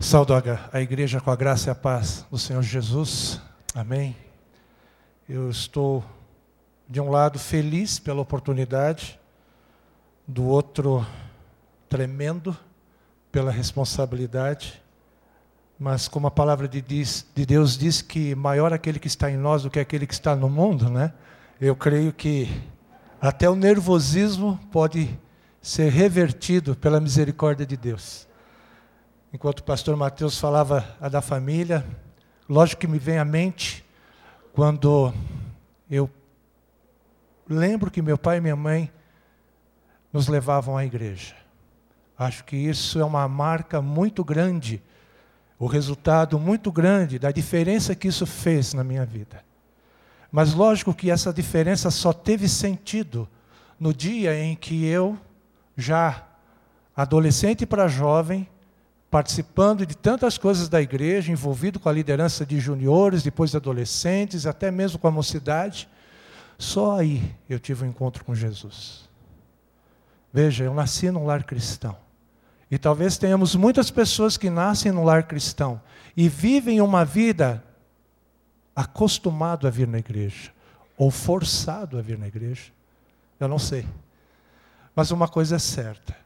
Saúdo a igreja com a graça e a paz do Senhor Jesus. Amém. Eu estou, de um lado, feliz pela oportunidade, do outro, tremendo pela responsabilidade. Mas, como a palavra de, diz, de Deus diz que maior aquele que está em nós do que aquele que está no mundo, né? Eu creio que até o nervosismo pode ser revertido pela misericórdia de Deus enquanto o pastor Mateus falava a da família, lógico que me vem à mente quando eu lembro que meu pai e minha mãe nos levavam à igreja. Acho que isso é uma marca muito grande, o resultado muito grande da diferença que isso fez na minha vida. Mas lógico que essa diferença só teve sentido no dia em que eu, já adolescente para jovem, participando de tantas coisas da igreja, envolvido com a liderança de juniores, depois de adolescentes, até mesmo com a mocidade. Só aí eu tive um encontro com Jesus. Veja, eu nasci num lar cristão. E talvez tenhamos muitas pessoas que nascem num lar cristão e vivem uma vida acostumado a vir na igreja ou forçado a vir na igreja. Eu não sei. Mas uma coisa é certa: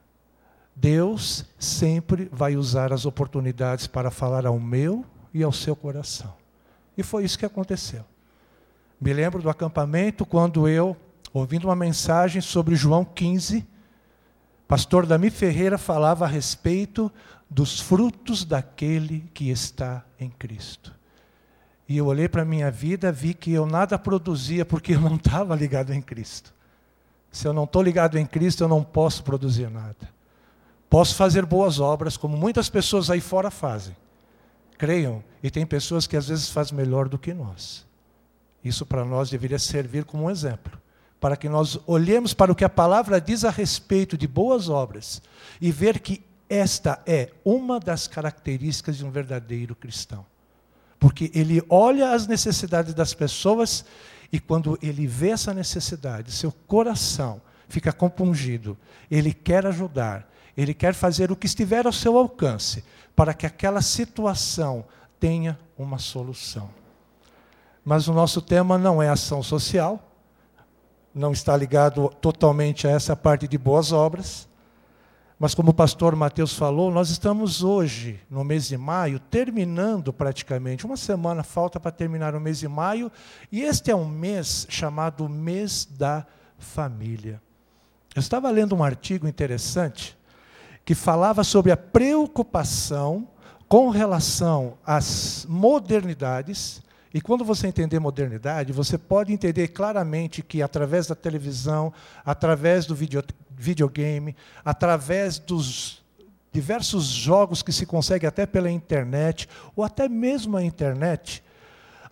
Deus sempre vai usar as oportunidades para falar ao meu e ao seu coração. E foi isso que aconteceu. Me lembro do acampamento quando eu, ouvindo uma mensagem sobre João 15, pastor Dami Ferreira falava a respeito dos frutos daquele que está em Cristo. E eu olhei para a minha vida, vi que eu nada produzia porque eu não estava ligado em Cristo. Se eu não estou ligado em Cristo, eu não posso produzir nada. Posso fazer boas obras, como muitas pessoas aí fora fazem. Creiam, e tem pessoas que às vezes fazem melhor do que nós. Isso para nós deveria servir como um exemplo, para que nós olhemos para o que a palavra diz a respeito de boas obras e ver que esta é uma das características de um verdadeiro cristão. Porque ele olha as necessidades das pessoas e quando ele vê essa necessidade, seu coração fica compungido, ele quer ajudar, ele quer fazer o que estiver ao seu alcance para que aquela situação tenha uma solução. Mas o nosso tema não é ação social, não está ligado totalmente a essa parte de boas obras. Mas como o pastor Mateus falou, nós estamos hoje, no mês de maio, terminando praticamente, uma semana falta para terminar o mês de maio, e este é um mês chamado mês da família. Eu estava lendo um artigo interessante que falava sobre a preocupação com relação às modernidades. E quando você entender modernidade, você pode entender claramente que através da televisão, através do video, videogame, através dos diversos jogos que se consegue até pela internet, ou até mesmo a internet,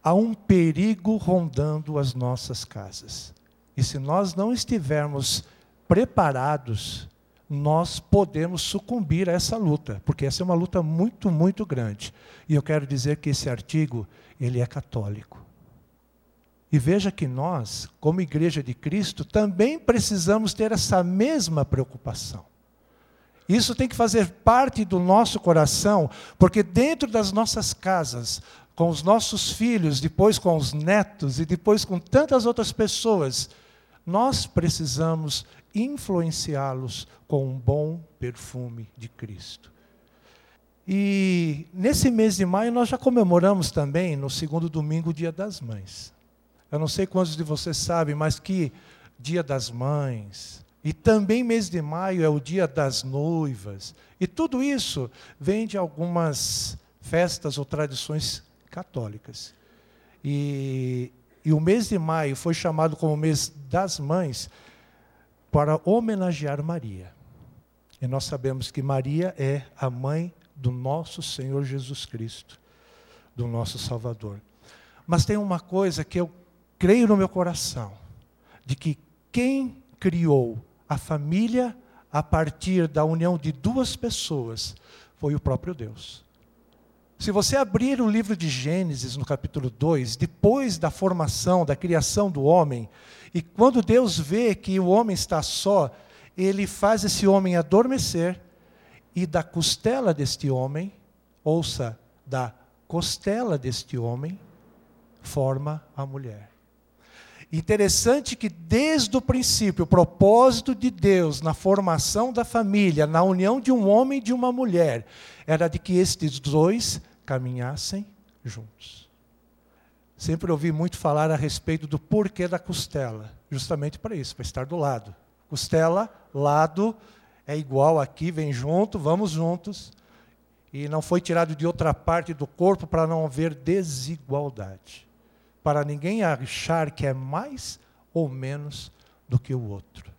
há um perigo rondando as nossas casas. E se nós não estivermos preparados, nós podemos sucumbir a essa luta, porque essa é uma luta muito, muito grande. E eu quero dizer que esse artigo, ele é católico. E veja que nós, como igreja de Cristo, também precisamos ter essa mesma preocupação. Isso tem que fazer parte do nosso coração, porque dentro das nossas casas, com os nossos filhos, depois com os netos e depois com tantas outras pessoas, nós precisamos influenciá-los com um bom perfume de Cristo. E nesse mês de maio nós já comemoramos também, no segundo domingo, o Dia das Mães. Eu não sei quantos de vocês sabem, mas que Dia das Mães, e também mês de maio é o Dia das Noivas. E tudo isso vem de algumas festas ou tradições católicas. E, e o mês de maio foi chamado como mês das mães, para homenagear Maria. E nós sabemos que Maria é a mãe do nosso Senhor Jesus Cristo, do nosso Salvador. Mas tem uma coisa que eu creio no meu coração, de que quem criou a família a partir da união de duas pessoas foi o próprio Deus. Se você abrir o livro de Gênesis, no capítulo 2, depois da formação, da criação do homem, e quando Deus vê que o homem está só, ele faz esse homem adormecer, e da costela deste homem, ouça, da costela deste homem forma a mulher. Interessante que desde o princípio, o propósito de Deus na formação da família, na união de um homem e de uma mulher, era de que estes dois caminhassem juntos. Sempre ouvi muito falar a respeito do porquê da costela, justamente para isso, para estar do lado. Costela, lado, é igual aqui, vem junto, vamos juntos. E não foi tirado de outra parte do corpo para não haver desigualdade para ninguém achar que é mais ou menos do que o outro.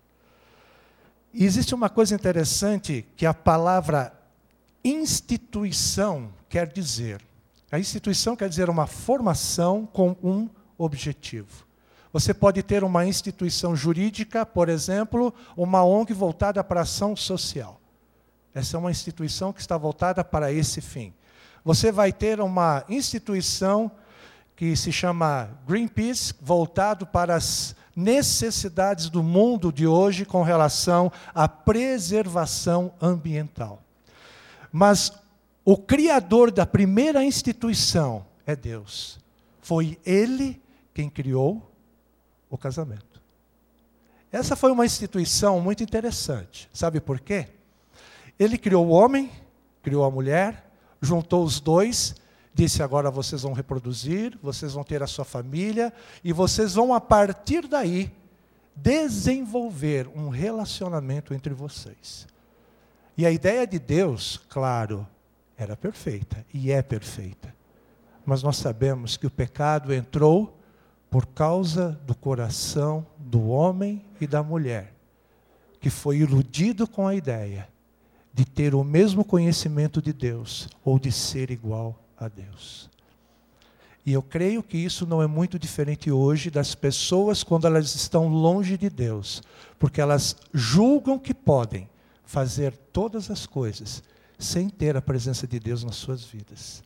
E existe uma coisa interessante que a palavra instituição quer dizer. A instituição quer dizer uma formação com um objetivo. Você pode ter uma instituição jurídica, por exemplo, uma ONG voltada para a ação social. Essa é uma instituição que está voltada para esse fim. Você vai ter uma instituição que se chama Greenpeace, voltado para as necessidades do mundo de hoje com relação à preservação ambiental. Mas o criador da primeira instituição é Deus. Foi Ele quem criou o casamento. Essa foi uma instituição muito interessante. Sabe por quê? Ele criou o homem, criou a mulher, juntou os dois disse: agora vocês vão reproduzir, vocês vão ter a sua família, e vocês vão, a partir daí, desenvolver um relacionamento entre vocês. E a ideia de Deus, claro, era perfeita e é perfeita. Mas nós sabemos que o pecado entrou por causa do coração do homem e da mulher, que foi iludido com a ideia de ter o mesmo conhecimento de Deus ou de ser igual a Deus. E eu creio que isso não é muito diferente hoje das pessoas quando elas estão longe de Deus, porque elas julgam que podem fazer todas as coisas sem ter a presença de Deus nas suas vidas.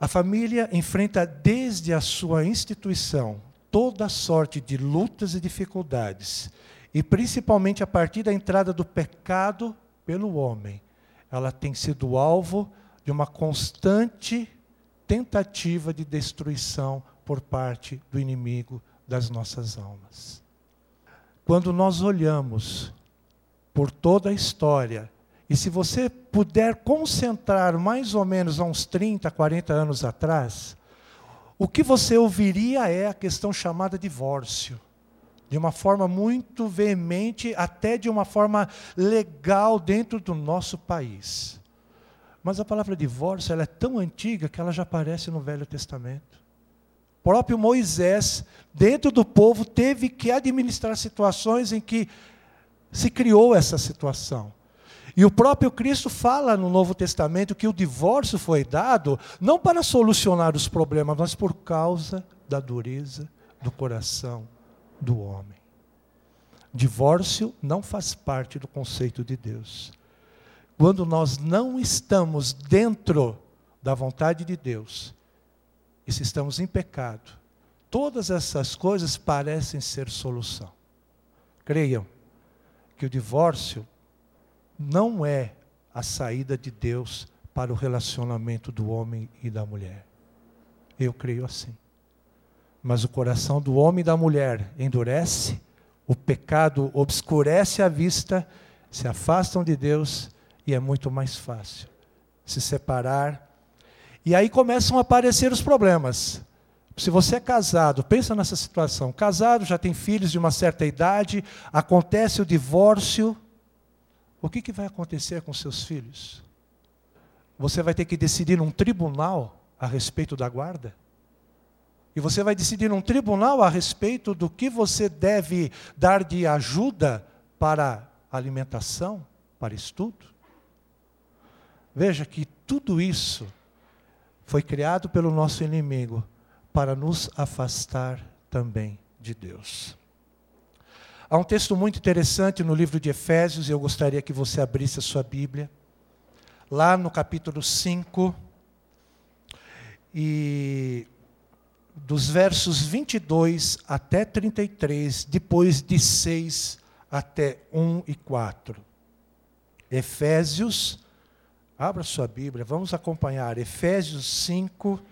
A família enfrenta desde a sua instituição toda sorte de lutas e dificuldades, e principalmente a partir da entrada do pecado pelo homem, ela tem sido alvo de uma constante tentativa de destruição por parte do inimigo das nossas almas. Quando nós olhamos por toda a história, e se você puder concentrar mais ou menos a uns 30, 40 anos atrás, o que você ouviria é a questão chamada divórcio. De uma forma muito veemente, até de uma forma legal dentro do nosso país. Mas a palavra divórcio ela é tão antiga que ela já aparece no Velho Testamento. O próprio Moisés, dentro do povo, teve que administrar situações em que se criou essa situação. E o próprio Cristo fala no Novo Testamento que o divórcio foi dado não para solucionar os problemas, mas por causa da dureza do coração do homem. Divórcio não faz parte do conceito de Deus quando nós não estamos dentro da vontade de Deus, e se estamos em pecado, todas essas coisas parecem ser solução. Creiam que o divórcio não é a saída de Deus para o relacionamento do homem e da mulher. Eu creio assim. Mas o coração do homem e da mulher endurece, o pecado obscurece a vista, se afastam de Deus e é muito mais fácil se separar. E aí começam a aparecer os problemas. Se você é casado, pensa nessa situação. Casado, já tem filhos de uma certa idade, acontece o divórcio. O que, que vai acontecer com seus filhos? Você vai ter que decidir num tribunal a respeito da guarda? E você vai decidir num tribunal a respeito do que você deve dar de ajuda para alimentação, para estudo? Veja que tudo isso foi criado pelo nosso inimigo para nos afastar também de Deus. Há um texto muito interessante no livro de Efésios, e eu gostaria que você abrisse a sua Bíblia, lá no capítulo 5, e dos versos 22 até 33, depois de 6 até 1 e 4. Efésios Abra sua Bíblia, vamos acompanhar Efésios 5,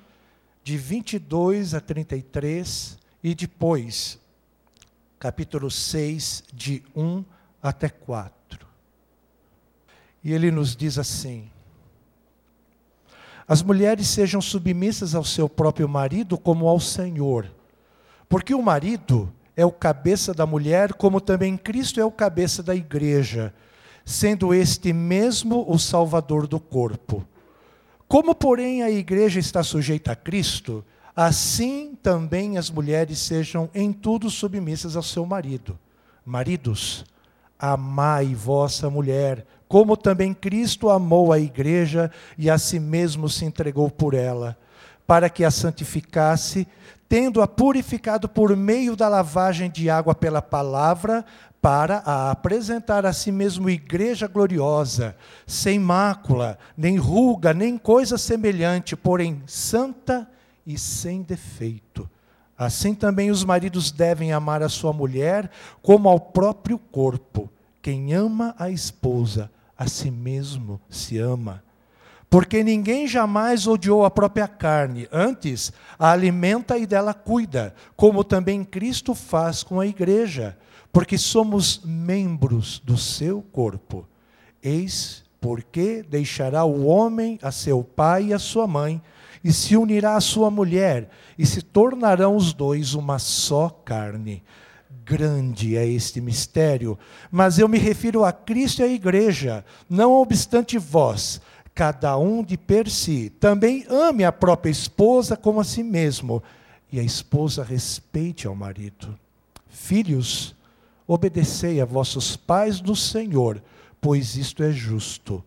de 22 a 33, e depois, capítulo 6, de 1 até 4. E ele nos diz assim: As mulheres sejam submissas ao seu próprio marido como ao Senhor, porque o marido é o cabeça da mulher, como também Cristo é o cabeça da igreja, sendo este mesmo o Salvador do corpo. Como, porém, a igreja está sujeita a Cristo, assim também as mulheres sejam em tudo submissas ao seu marido. Maridos, amai vossa mulher, como também Cristo amou a igreja e a si mesmo se entregou por ela, para que a santificasse, tendo-a purificado por meio da lavagem de água pela palavra, para a apresentar a si mesmo igreja gloriosa, sem mácula, nem ruga, nem coisa semelhante, porém santa e sem defeito. Assim também os maridos devem amar a sua mulher como ao próprio corpo. Quem ama a esposa, a si mesmo se ama. Porque ninguém jamais odiou a própria carne, antes a alimenta e dela cuida, como também Cristo faz com a igreja, porque somos membros do seu corpo. Eis porque deixará o homem a seu pai e a sua mãe, e se unirá à sua mulher, e se tornarão os dois uma só carne. Grande é este mistério, mas eu me refiro a Cristo e à igreja, não obstante vós, cada um de per si, também ame a própria esposa como a si mesmo, e a esposa respeite ao marido. Filhos, obedecei a vossos pais do Senhor, pois isto é justo.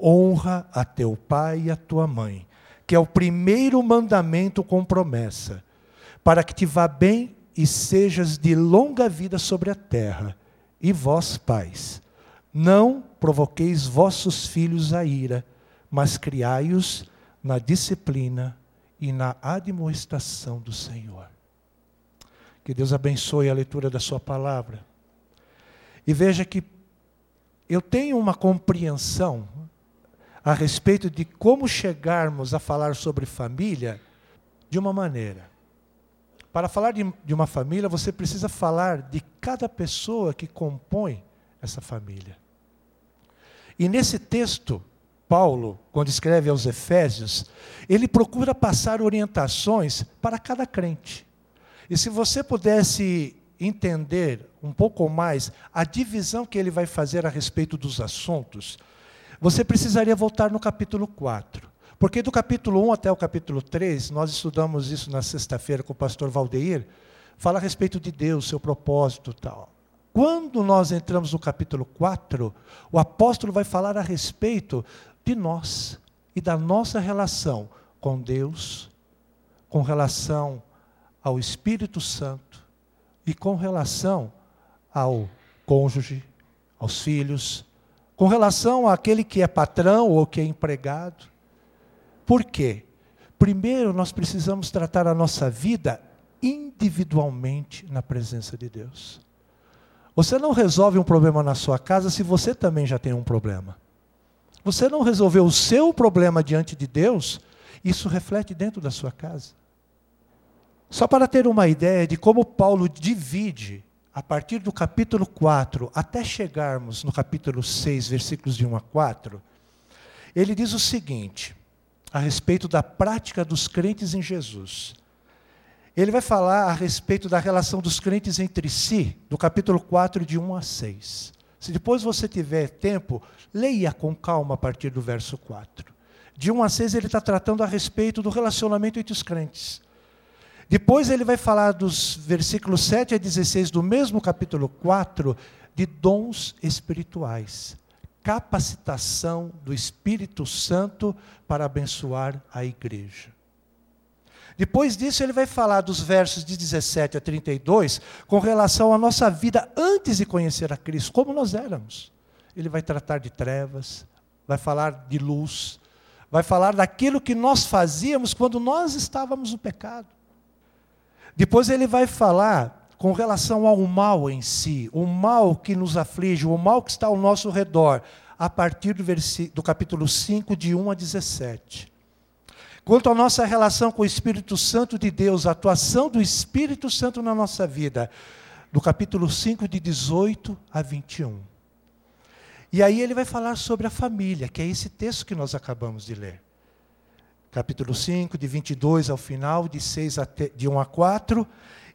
Honra a teu pai e a tua mãe que é o primeiro mandamento com promessa, para que te vá bem e sejas de longa vida sobre a terra. E vós, pais, não provoqueis vossos filhos a ira, mas criai-os na disciplina e na admoestação do Senhor. Que Deus abençoe a leitura da Sua palavra. E veja que eu tenho uma compreensão a respeito de como chegarmos a falar sobre família de uma maneira. Para falar de, de uma família, você precisa falar de cada pessoa que compõe essa família. E nesse texto, Paulo, quando escreve aos Efésios, ele procura passar orientações para cada crente. E se você pudesse entender um pouco mais a divisão que ele vai fazer a respeito dos assuntos, você precisaria voltar no capítulo 4. Porque do capítulo 1 até o capítulo 3, nós estudamos isso na sexta-feira com o pastor Valdeir, fala a respeito de Deus, seu propósito tal. Quando nós entramos no capítulo 4, o apóstolo vai falar a respeito de nós e da nossa relação com Deus, com relação ao Espírito Santo e com relação ao cônjuge, aos filhos, com relação àquele que é patrão ou que é empregado. Por quê? Primeiro, nós precisamos tratar a nossa vida individualmente na presença de Deus. Você não resolve um problema na sua casa se você também já tem um problema. Você não resolveu o seu problema diante de Deus, isso reflete dentro da sua casa. Só para ter uma ideia de como Paulo divide a partir do capítulo 4 até chegarmos no capítulo 6, versículos de 1 a 4, ele diz o seguinte, a respeito da prática dos crentes em Jesus. Ele vai falar a respeito da relação dos crentes entre si, do capítulo 4, de 1 a 6. Se depois você tiver tempo, leia com calma a partir do verso 4. De 1 a 6, ele está tratando a respeito do relacionamento entre os crentes. Depois ele vai falar dos versículos 7 a 16 do mesmo capítulo 4 de dons espirituais, capacitação do Espírito Santo para abençoar a igreja. Depois disso, ele vai falar dos versos de 17 a 32 com relação à nossa vida antes de conhecer a Cristo, como nós éramos. Ele vai tratar de trevas, vai falar de luz, vai falar daquilo que nós fazíamos quando nós estávamos no pecado. Depois ele vai falar com relação ao mal em si, o mal que nos aflige, o mal que está ao nosso redor, a partir do, do capítulo 5, de 1 a 17. Quanto à nossa relação com o Espírito Santo de Deus, a atuação do Espírito Santo na nossa vida, do capítulo 5, de 18 a 21. E aí ele vai falar sobre a família, que é esse texto que nós acabamos de ler. Capítulo 5, de 22 ao final, de, 6 até, de 1 a 4.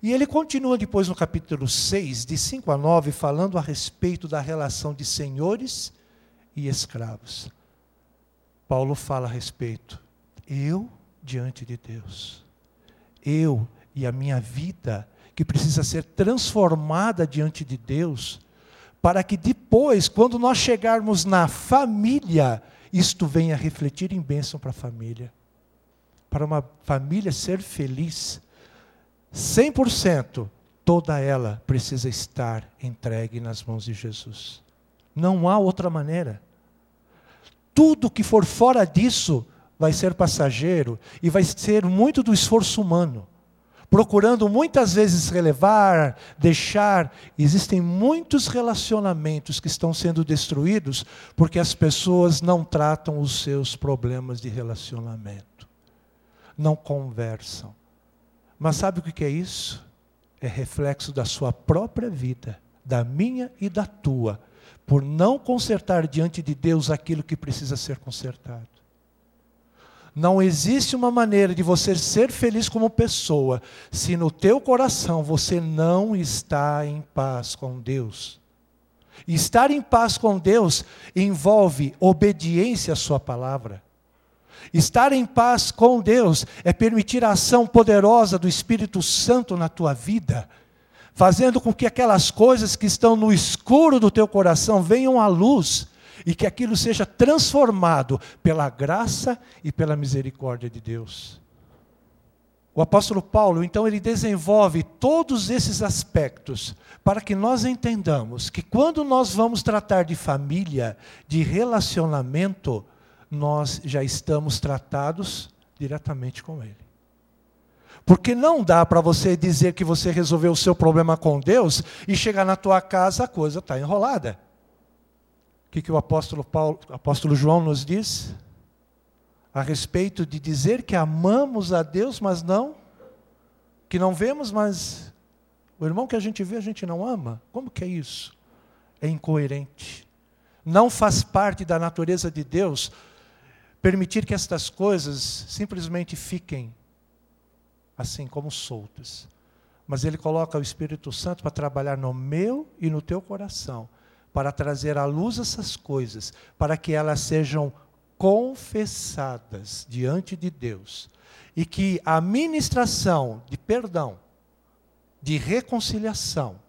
E ele continua depois no capítulo 6, de 5 a 9, falando a respeito da relação de senhores e escravos. Paulo fala a respeito eu diante de Deus. Eu e a minha vida, que precisa ser transformada diante de Deus, para que depois, quando nós chegarmos na família, isto venha refletir em bênção para a família. Para uma família ser feliz, 100%, toda ela precisa estar entregue nas mãos de Jesus. Não há outra maneira. Tudo que for fora disso vai ser passageiro e vai ser muito do esforço humano, procurando muitas vezes relevar, deixar. Existem muitos relacionamentos que estão sendo destruídos porque as pessoas não tratam os seus problemas de relacionamento, não conversam. Mas sabe o que é isso? É reflexo da sua própria vida, da minha e da tua, por não consertar diante de Deus aquilo que precisa ser consertado. Não existe uma maneira de você ser feliz como pessoa se no teu coração você não está em paz com Deus. estar em paz com Deus envolve obediência à sua palavra. Estar em paz com Deus é permitir a ação poderosa do Espírito Santo na tua vida, fazendo com que aquelas coisas que estão no escuro do teu coração venham à luz e que aquilo seja transformado pela graça e pela misericórdia de Deus. O apóstolo Paulo, então, ele desenvolve todos esses aspectos para que nós entendamos que quando nós vamos tratar de família, de relacionamento, nós já estamos tratados diretamente com Ele. Porque não dá para você dizer que você resolveu o seu problema com Deus e chegar na tua casa a coisa está enrolada. O que, que o apóstolo, Paulo, apóstolo João nos diz? A respeito de dizer que amamos a Deus, mas não, que não vemos, mas o irmão que a gente vê, a gente não ama. Como que é isso? É incoerente. Não faz parte da natureza de Deus permitir que estas coisas simplesmente fiquem assim como soltas. Mas Ele coloca o Espírito Santo para trabalhar no meu e no teu coração para trazer à luz essas coisas, para que elas sejam confessadas diante de Deus e que a ministração de perdão, de reconciliação,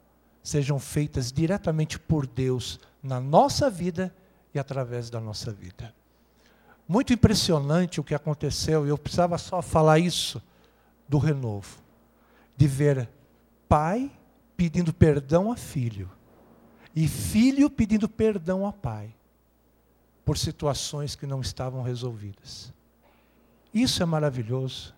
sejam feitas diretamente por Deus na nossa vida e através da nossa vida. Muito impressionante o que aconteceu, e eu precisava só falar isso do renovo, de ver pai pedindo perdão a filho e filho pedindo perdão ao pai por situações que não estavam resolvidas. Isso é maravilhoso.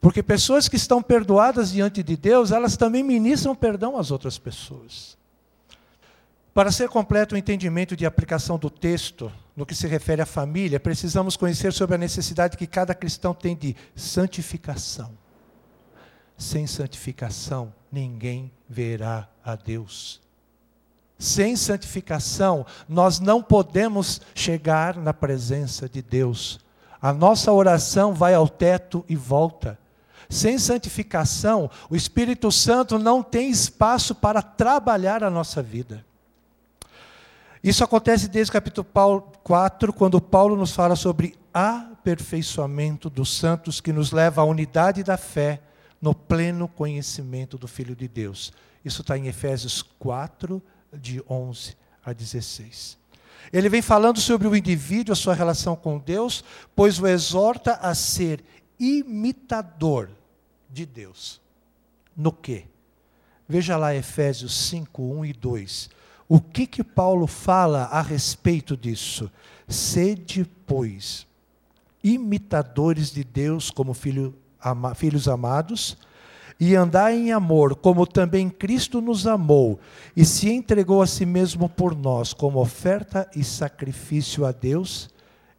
Porque pessoas que estão perdoadas diante de Deus, elas também ministram perdão às outras pessoas. Para ser completo o entendimento de aplicação do texto, no que se refere à família, precisamos conhecer sobre a necessidade que cada cristão tem de santificação. Sem santificação, ninguém verá a Deus. Sem santificação, nós não podemos chegar na presença de Deus. A nossa oração vai ao teto e volta. Sem santificação, o Espírito Santo não tem espaço para trabalhar a nossa vida. Isso acontece desde o capítulo 4, quando Paulo nos fala sobre aperfeiçoamento dos santos, que nos leva à unidade da fé no pleno conhecimento do Filho de Deus. Isso está em Efésios 4, de 11 a 16. Ele vem falando sobre o indivíduo, a sua relação com Deus, pois o exorta a ser imitador de Deus. No quê? Veja lá Efésios 5, 1 e 2. O que que Paulo fala a respeito disso? Sede, pois, imitadores de Deus como filho, ama, filhos amados, e andai em amor, como também Cristo nos amou e se entregou a si mesmo por nós, como oferta e sacrifício a Deus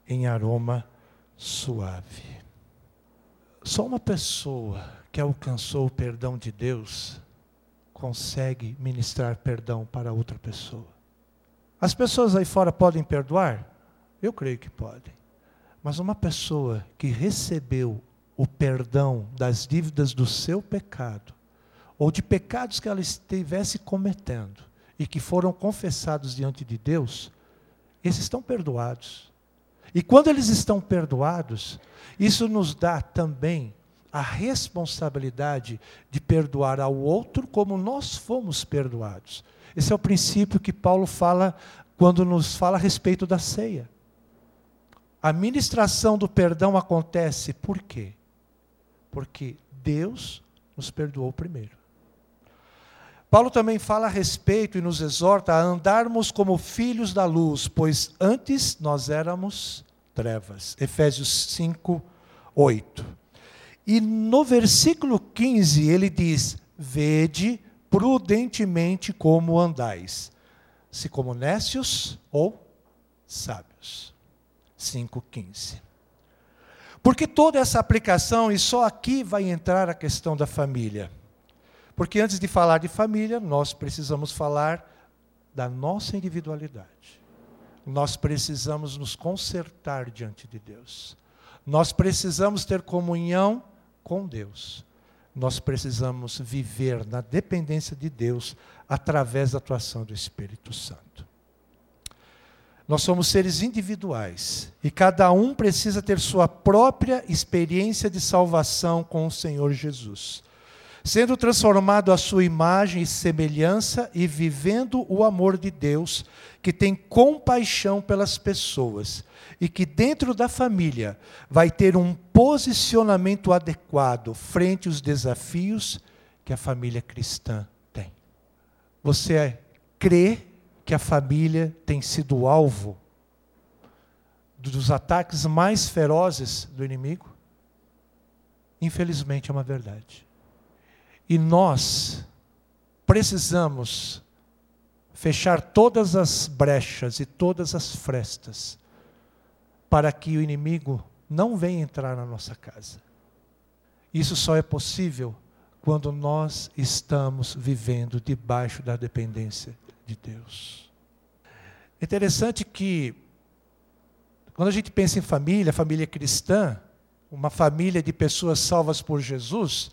em aroma suave. Só uma pessoa que alcançou o perdão de Deus consegue ministrar perdão para outra pessoa. As pessoas aí fora podem perdoar? Eu creio que podem. Mas uma pessoa que recebeu o perdão das dívidas do seu pecado, ou de pecados que ela estivesse cometendo e que foram confessados diante de Deus, esses estão perdoados. E quando eles estão perdoados, isso nos dá também a responsabilidade de perdoar ao outro como nós fomos perdoados. Esse é o princípio que Paulo fala quando nos fala a respeito da ceia. A ministração do perdão acontece por quê? Porque Deus nos perdoou primeiro. Paulo também fala a respeito e nos exorta a andarmos como filhos da luz, pois antes nós éramos trevas. Efésios 5, 8. E no versículo 15 ele diz: Vede prudentemente como andais, se como nécios ou sábios. 5,15. Porque toda essa aplicação, e só aqui vai entrar a questão da família. Porque antes de falar de família, nós precisamos falar da nossa individualidade. Nós precisamos nos consertar diante de Deus. Nós precisamos ter comunhão com Deus. Nós precisamos viver na dependência de Deus através da atuação do Espírito Santo. Nós somos seres individuais e cada um precisa ter sua própria experiência de salvação com o Senhor Jesus, sendo transformado à sua imagem e semelhança e vivendo o amor de Deus, que tem compaixão pelas pessoas e que dentro da família vai ter um posicionamento adequado frente aos desafios que a família cristã tem. Você crê que a família tem sido alvo dos ataques mais ferozes do inimigo? Infelizmente é uma verdade. E nós precisamos fechar todas as brechas e todas as frestas para que o inimigo não venha entrar na nossa casa. Isso só é possível quando nós estamos vivendo debaixo da dependência de Deus. É interessante que, quando a gente pensa em família, família cristã, uma família de pessoas salvas por Jesus,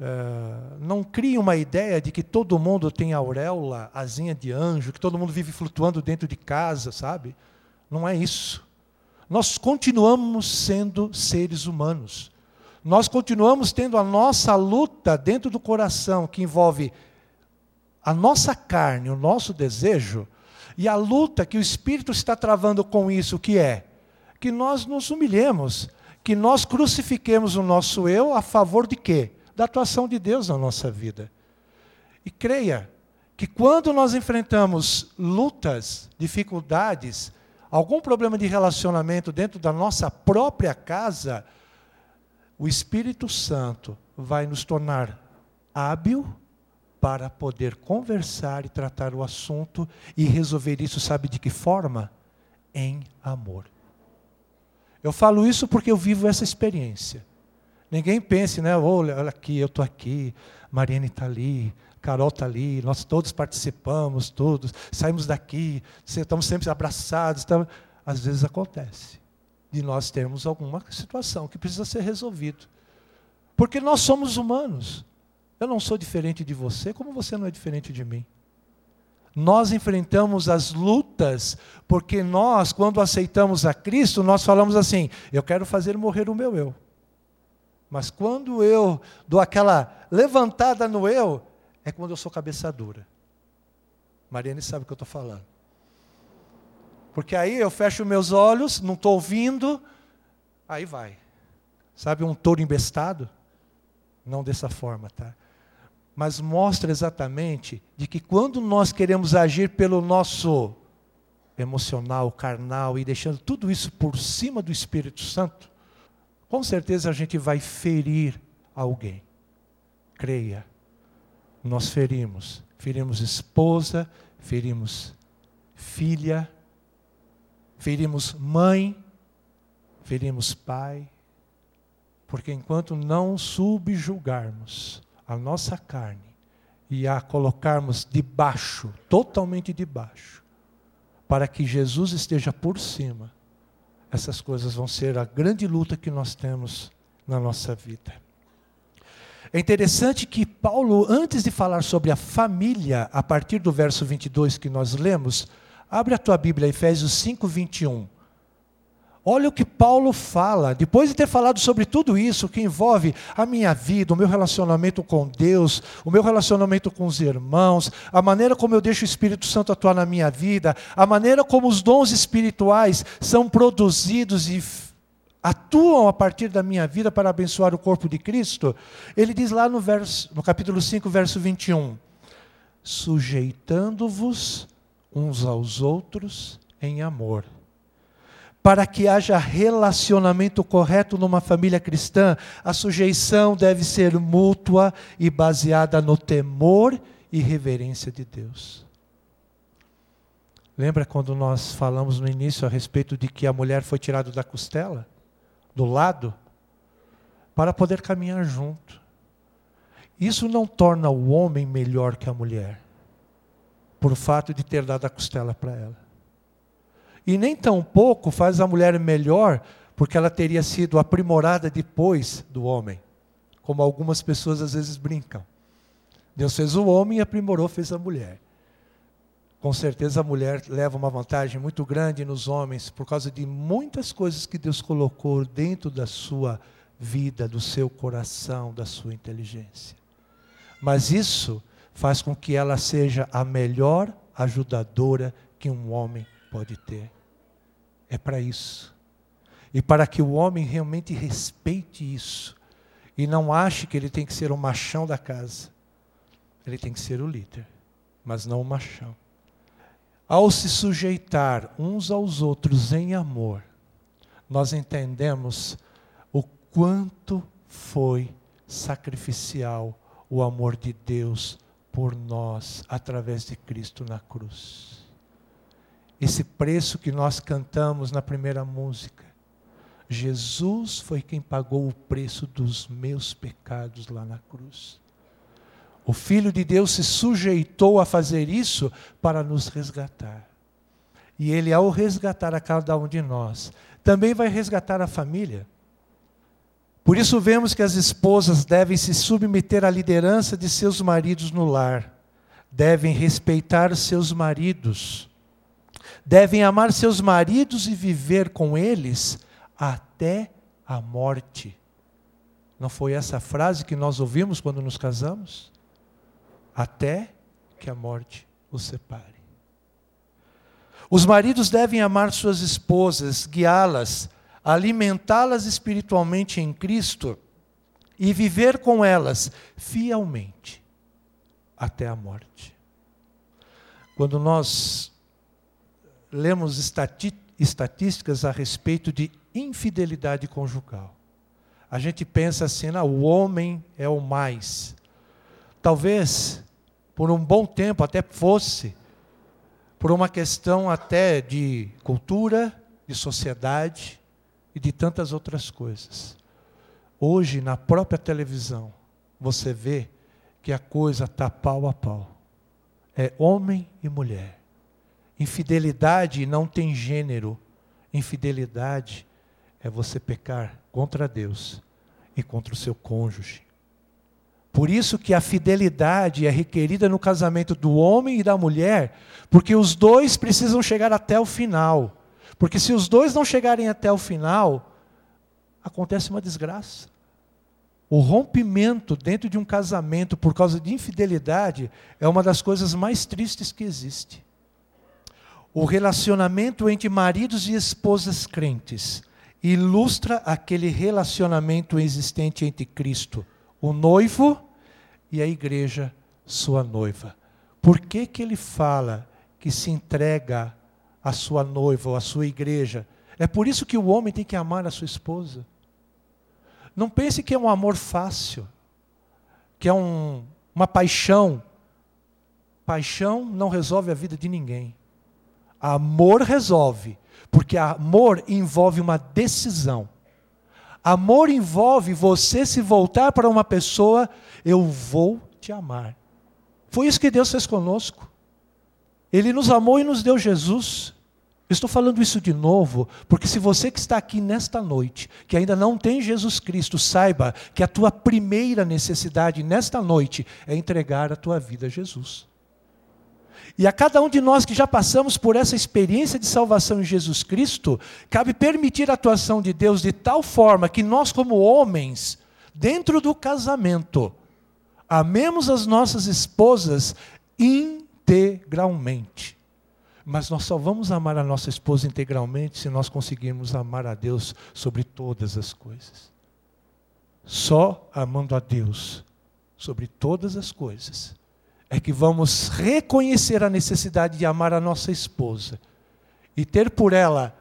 uh, não cria uma ideia de que todo mundo tem auréola, asinha de anjo, que todo mundo vive flutuando dentro de casa, sabe? Não é isso. Nós continuamos sendo seres humanos. Nós continuamos tendo a nossa luta dentro do coração, que envolve a nossa carne, o nosso desejo, e a luta que o Espírito está travando com isso, que é que nós nos humilhemos, que nós crucifiquemos o nosso eu a favor de quê? Da atuação de Deus na nossa vida. E creia que quando nós enfrentamos lutas, dificuldades, algum problema de relacionamento dentro da nossa própria casa, o Espírito Santo vai nos tornar hábil para poder conversar e tratar o assunto e resolver isso, sabe de que forma? Em amor. Eu falo isso porque eu vivo essa experiência. Ninguém pense, né? Olha, olha aqui, eu estou aqui, Mariane está ali, Carol está ali, nós todos participamos, todos, saímos daqui, estamos sempre abraçados. Estamos... Às vezes acontece de nós termos alguma situação que precisa ser resolvido. Porque nós somos humanos. Eu não sou diferente de você, como você não é diferente de mim. Nós enfrentamos as lutas, porque nós, quando aceitamos a Cristo, nós falamos assim: eu quero fazer morrer o meu eu. Mas quando eu dou aquela levantada no eu, é quando eu sou cabeça dura. Mariane sabe o que eu estou falando. Porque aí eu fecho meus olhos, não estou ouvindo, aí vai. Sabe um touro embestado? Não dessa forma, tá? mas mostra exatamente de que quando nós queremos agir pelo nosso emocional, carnal e deixando tudo isso por cima do Espírito Santo, com certeza a gente vai ferir alguém. creia, nós ferimos. Ferimos esposa, ferimos filha, ferimos mãe, ferimos pai. Porque enquanto não subjugarmos a nossa carne e a colocarmos debaixo, totalmente debaixo, para que Jesus esteja por cima, essas coisas vão ser a grande luta que nós temos na nossa vida. É interessante que Paulo, antes de falar sobre a família, a partir do verso 22 que nós lemos, abre a tua Bíblia, Efésios 5, 21. Olha o que Paulo fala, depois de ter falado sobre tudo isso que envolve a minha vida, o meu relacionamento com Deus, o meu relacionamento com os irmãos, a maneira como eu deixo o Espírito Santo atuar na minha vida, a maneira como os dons espirituais são produzidos e atuam a partir da minha vida para abençoar o corpo de Cristo, ele diz lá no, verso, no capítulo 5, verso 21, sujeitando-vos uns aos outros em amor para que haja relacionamento correto numa família cristã, a sujeição deve ser mútua e baseada no temor e reverência de Deus. Lembra quando nós falamos no início a respeito de que a mulher foi tirada da costela, do lado, para poder caminhar junto? Isso não torna o homem melhor que a mulher, por fato de ter dado a costela para ela. E nem tampouco faz a mulher melhor, porque ela teria sido aprimorada depois do homem, como algumas pessoas às vezes brincam. Deus fez o homem e aprimorou, fez a mulher. Com certeza a mulher leva uma vantagem muito grande nos homens por causa de muitas coisas que Deus colocou dentro da sua vida, do seu coração, da sua inteligência. Mas isso faz com que ela seja a melhor ajudadora que um homem pode ter. É para isso. E para que o homem realmente respeite isso. E não ache que ele tem que ser o machão da casa. Ele tem que ser o líder, mas não o machão. Ao se sujeitar uns aos outros em amor, nós entendemos o quanto foi sacrificial o amor de Deus por nós através de Cristo na cruz esse preço que nós cantamos na primeira música. Jesus foi quem pagou o preço dos meus pecados lá na cruz. O Filho de Deus se sujeitou a fazer isso para nos resgatar. E Ele, ao resgatar a cada um de nós, também vai resgatar a família. Por isso, vemos que as esposas devem se submeter à liderança de seus maridos no lar, devem respeitar seus maridos devem amar seus maridos e viver com eles até a morte. Não foi essa frase que nós ouvimos quando nos casamos? Até que a morte os separe. Os maridos devem amar suas esposas, guiá-las, alimentá-las espiritualmente em Cristo e viver com elas fielmente até a morte. Quando nós lemos estatísticas a respeito de infidelidade conjugal. A gente pensa assim, não, o homem é o mais. Talvez, por um bom tempo, até fosse, por uma questão até de cultura, de sociedade e de tantas outras coisas. Hoje, na própria televisão, você vê que a coisa está pau a pau. É homem e mulher. Infidelidade não tem gênero. Infidelidade é você pecar contra Deus e contra o seu cônjuge. Por isso que a fidelidade é requerida no casamento do homem e da mulher, porque os dois precisam chegar até o final. Porque se os dois não chegarem até o final, acontece uma desgraça. O rompimento dentro de um casamento por causa de infidelidade é uma das coisas mais tristes que existe o relacionamento entre maridos e esposas crentes ilustra aquele relacionamento existente entre Cristo, o noivo, e a igreja, sua noiva. Por que, que ele fala que se entrega à sua noiva ou à sua igreja? É por isso que o homem tem que amar a sua esposa. Não pense que é um amor fácil, que é um, uma paixão. Paixão não resolve a vida de ninguém. Amor resolve, porque amor envolve uma decisão. Amor envolve você se voltar para uma pessoa, eu vou te amar. Foi isso que Deus fez conosco. Ele nos amou e nos deu Jesus. estou falando isso de novo, porque se você que está aqui nesta noite, que ainda não tem Jesus Cristo, saiba que a tua primeira necessidade nesta noite é entregar a tua vida a Jesus. E a cada um de nós que já passamos por essa experiência de salvação em Jesus Cristo, cabe permitir a atuação de Deus de tal forma que nós, como homens, dentro do casamento, amemos as nossas esposas integralmente. Mas nós só vamos amar a nossa esposa integralmente se nós conseguirmos amar a Deus sobre todas as coisas. Só amando a Deus sobre todas as coisas é que vamos reconhecer a necessidade de amar a nossa esposa e ter por ela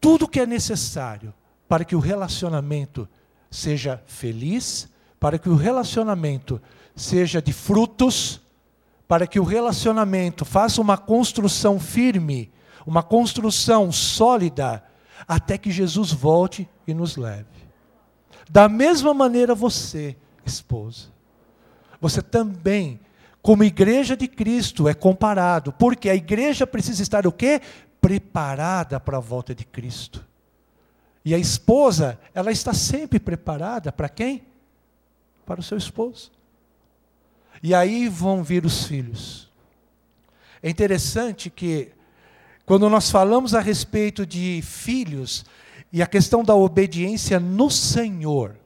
tudo o que é necessário para que o relacionamento seja feliz, para que o relacionamento seja de frutos, para que o relacionamento faça uma construção firme, uma construção sólida, até que Jesus volte e nos leve. Da mesma maneira você, esposa, você também como igreja de Cristo é comparado, porque a igreja precisa estar o quê? Preparada para a volta de Cristo. E a esposa, ela está sempre preparada para quem? Para o seu esposo. E aí vão vir os filhos. É interessante que, quando nós falamos a respeito de filhos e a questão da obediência no Senhor,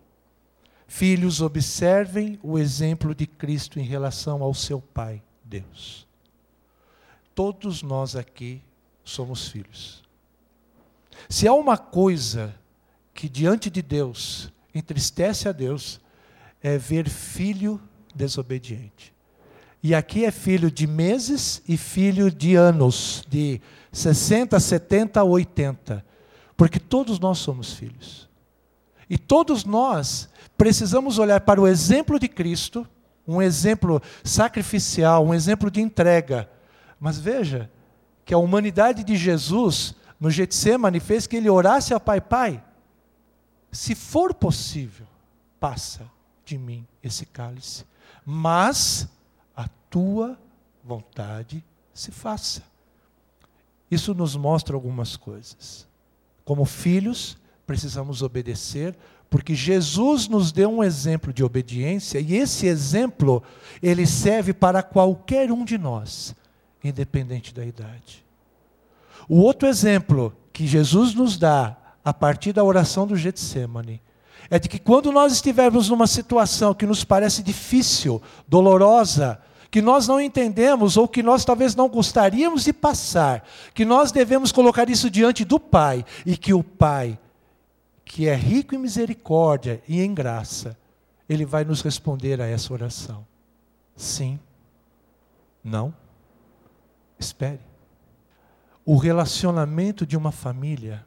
Filhos, observem o exemplo de Cristo em relação ao seu Pai, Deus. Todos nós aqui somos filhos. Se há uma coisa que diante de Deus entristece a Deus, é ver filho desobediente. E aqui é filho de meses e filho de anos, de 60, 70, 80. Porque todos nós somos filhos. E todos nós precisamos olhar para o exemplo de Cristo, um exemplo sacrificial, um exemplo de entrega. Mas veja que a humanidade de Jesus, no Getsemane, fez que ele orasse ao Pai: Pai, se for possível, passa de mim esse cálice, mas a tua vontade se faça. Isso nos mostra algumas coisas. Como filhos, precisamos obedecer, porque Jesus nos deu um exemplo de obediência e esse exemplo ele serve para qualquer um de nós, independente da idade. O outro exemplo que Jesus nos dá a partir da oração do Getsemane é de que quando nós estivermos numa situação que nos parece difícil, dolorosa, que nós não entendemos ou que nós talvez não gostaríamos de passar, que nós devemos colocar isso diante do Pai e que o Pai que é rico em misericórdia e em graça, ele vai nos responder a essa oração. Sim. Não. Espere. O relacionamento de uma família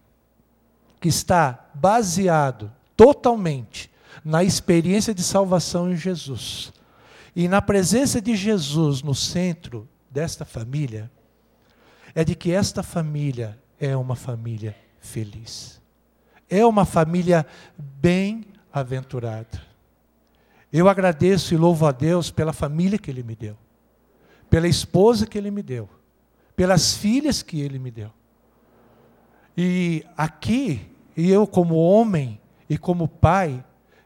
que está baseado totalmente na experiência de salvação em Jesus e na presença de Jesus no centro desta família, é de que esta família é uma família feliz é uma família bem-aventurada. Eu agradeço e louvo a Deus pela família que Ele me deu, pela esposa que Ele me deu, pelas filhas que Ele me deu. E aqui, e eu como homem e como pai,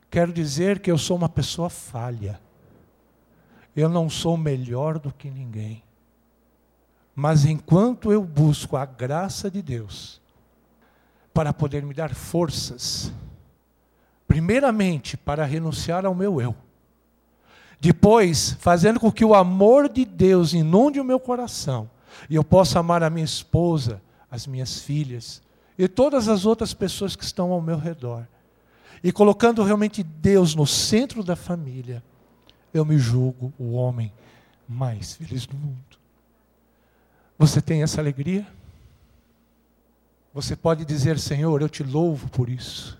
quero dizer que eu sou uma pessoa falha. Eu não sou melhor do que ninguém. Mas enquanto eu busco a graça de Deus, para poder me dar forças. Primeiramente, para renunciar ao meu eu. Depois, fazendo com que o amor de Deus inunde o meu coração e eu possa amar a minha esposa, as minhas filhas e todas as outras pessoas que estão ao meu redor. E colocando realmente Deus no centro da família, eu me julgo o homem mais feliz do mundo. Você tem essa alegria? Você pode dizer, Senhor, eu te louvo por isso.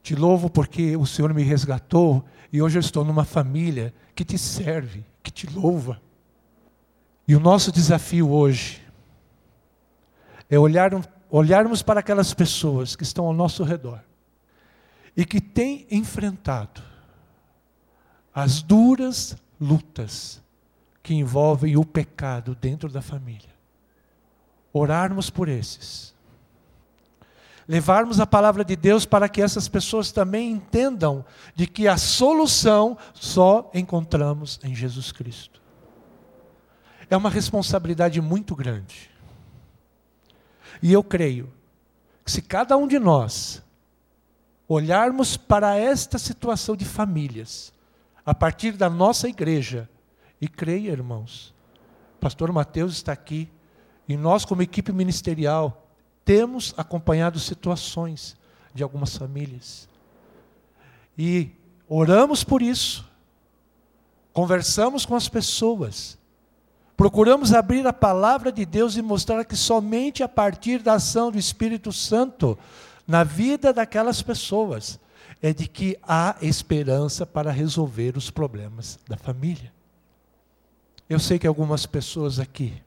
Te louvo porque o Senhor me resgatou e hoje eu estou numa família que te serve, que te louva. E o nosso desafio hoje é olhar, olharmos para aquelas pessoas que estão ao nosso redor e que têm enfrentado as duras lutas que envolvem o pecado dentro da família. Orarmos por esses. Levarmos a palavra de Deus para que essas pessoas também entendam de que a solução só encontramos em Jesus Cristo. É uma responsabilidade muito grande. E eu creio que se cada um de nós olharmos para esta situação de famílias, a partir da nossa igreja. E creia, irmãos, pastor Mateus está aqui, e nós, como equipe ministerial, temos acompanhado situações de algumas famílias. E oramos por isso, conversamos com as pessoas, procuramos abrir a palavra de Deus e mostrar que somente a partir da ação do Espírito Santo na vida daquelas pessoas é de que há esperança para resolver os problemas da família. Eu sei que algumas pessoas aqui,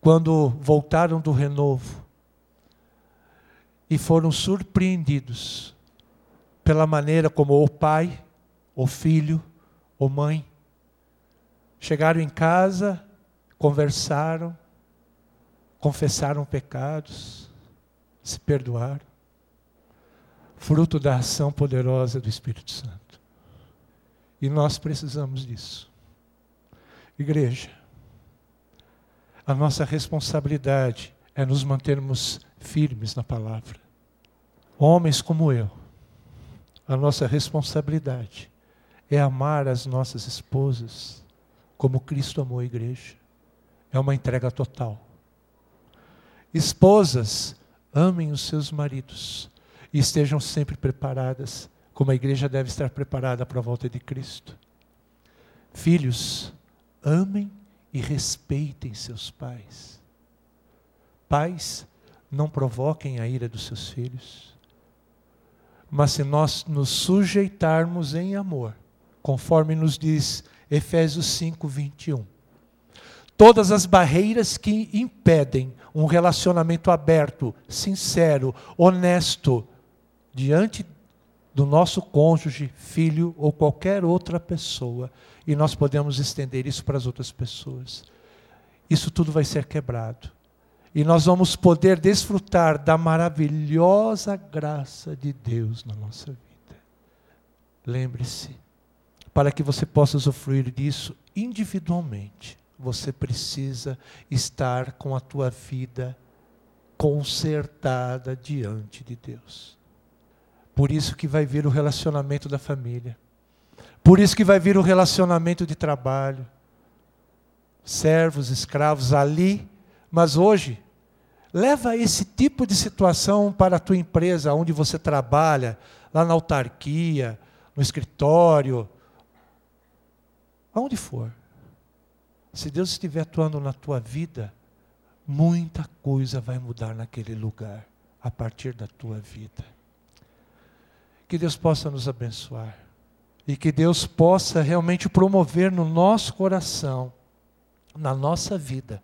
quando voltaram do renovo e foram surpreendidos pela maneira como o pai, o filho, o mãe chegaram em casa, conversaram, confessaram pecados, se perdoaram fruto da ação poderosa do Espírito Santo. E nós precisamos disso. Igreja, a nossa responsabilidade é nos mantermos firmes na palavra. Homens como eu, a nossa responsabilidade é amar as nossas esposas como Cristo amou a igreja. É uma entrega total. Esposas, amem os seus maridos e estejam sempre preparadas, como a igreja deve estar preparada para a volta de Cristo. Filhos, amem e respeitem seus pais. Pais, não provoquem a ira dos seus filhos. Mas se nós nos sujeitarmos em amor, conforme nos diz Efésios 5, 21, todas as barreiras que impedem um relacionamento aberto, sincero, honesto, diante do nosso cônjuge, filho ou qualquer outra pessoa, e nós podemos estender isso para as outras pessoas. Isso tudo vai ser quebrado. E nós vamos poder desfrutar da maravilhosa graça de Deus na nossa vida. Lembre-se, para que você possa usufruir disso individualmente, você precisa estar com a tua vida consertada diante de Deus. Por isso que vai vir o relacionamento da família. Por isso que vai vir o relacionamento de trabalho. Servos, escravos ali, mas hoje leva esse tipo de situação para a tua empresa, onde você trabalha, lá na autarquia, no escritório, aonde for. Se Deus estiver atuando na tua vida, muita coisa vai mudar naquele lugar a partir da tua vida. Que Deus possa nos abençoar. E que Deus possa realmente promover no nosso coração, na nossa vida,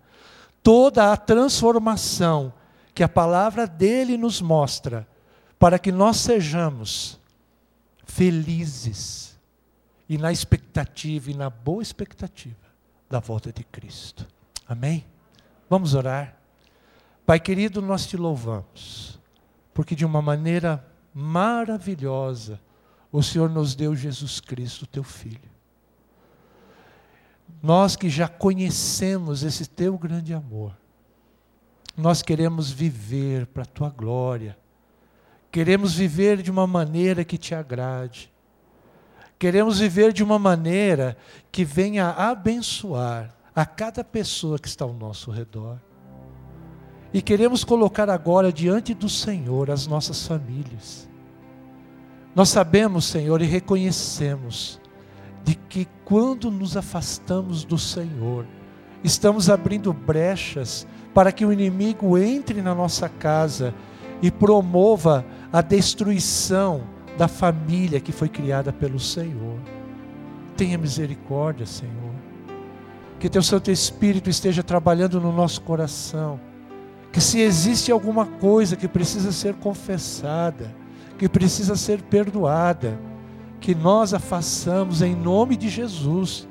toda a transformação que a palavra dele nos mostra, para que nós sejamos felizes e na expectativa e na boa expectativa da volta de Cristo. Amém? Vamos orar. Pai querido, nós te louvamos, porque de uma maneira maravilhosa, o Senhor nos deu Jesus Cristo, teu Filho. Nós que já conhecemos esse teu grande amor, nós queremos viver para a tua glória, queremos viver de uma maneira que te agrade, queremos viver de uma maneira que venha abençoar a cada pessoa que está ao nosso redor. E queremos colocar agora diante do Senhor as nossas famílias. Nós sabemos, Senhor, e reconhecemos de que quando nos afastamos do Senhor, estamos abrindo brechas para que o inimigo entre na nossa casa e promova a destruição da família que foi criada pelo Senhor. Tenha misericórdia, Senhor. Que teu Santo Espírito esteja trabalhando no nosso coração. Que se existe alguma coisa que precisa ser confessada, que precisa ser perdoada, que nós a façamos em nome de Jesus,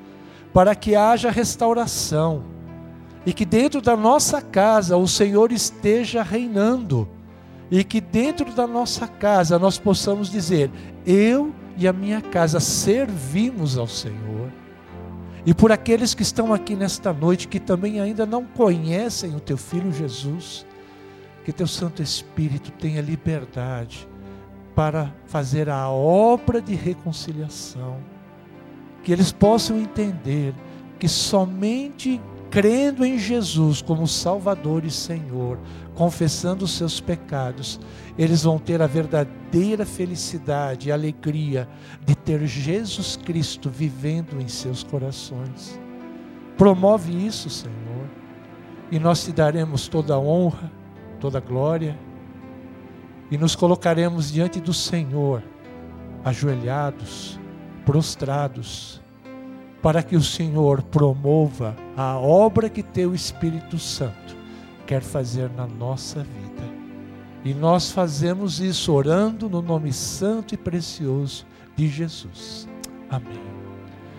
para que haja restauração e que dentro da nossa casa o Senhor esteja reinando e que dentro da nossa casa nós possamos dizer: Eu e a minha casa servimos ao Senhor. E por aqueles que estão aqui nesta noite, que também ainda não conhecem o teu filho Jesus, que teu Santo Espírito tenha liberdade para fazer a obra de reconciliação, que eles possam entender que somente crendo em Jesus como Salvador e Senhor, confessando os seus pecados, eles vão ter a verdadeira felicidade e alegria de ter Jesus Cristo vivendo em seus corações. Promove isso, Senhor, e nós te daremos toda a honra, toda a glória, e nos colocaremos diante do Senhor, ajoelhados, prostrados, para que o Senhor promova a obra que teu Espírito Santo quer fazer na nossa vida. E nós fazemos isso orando no nome santo e precioso de Jesus. Amém.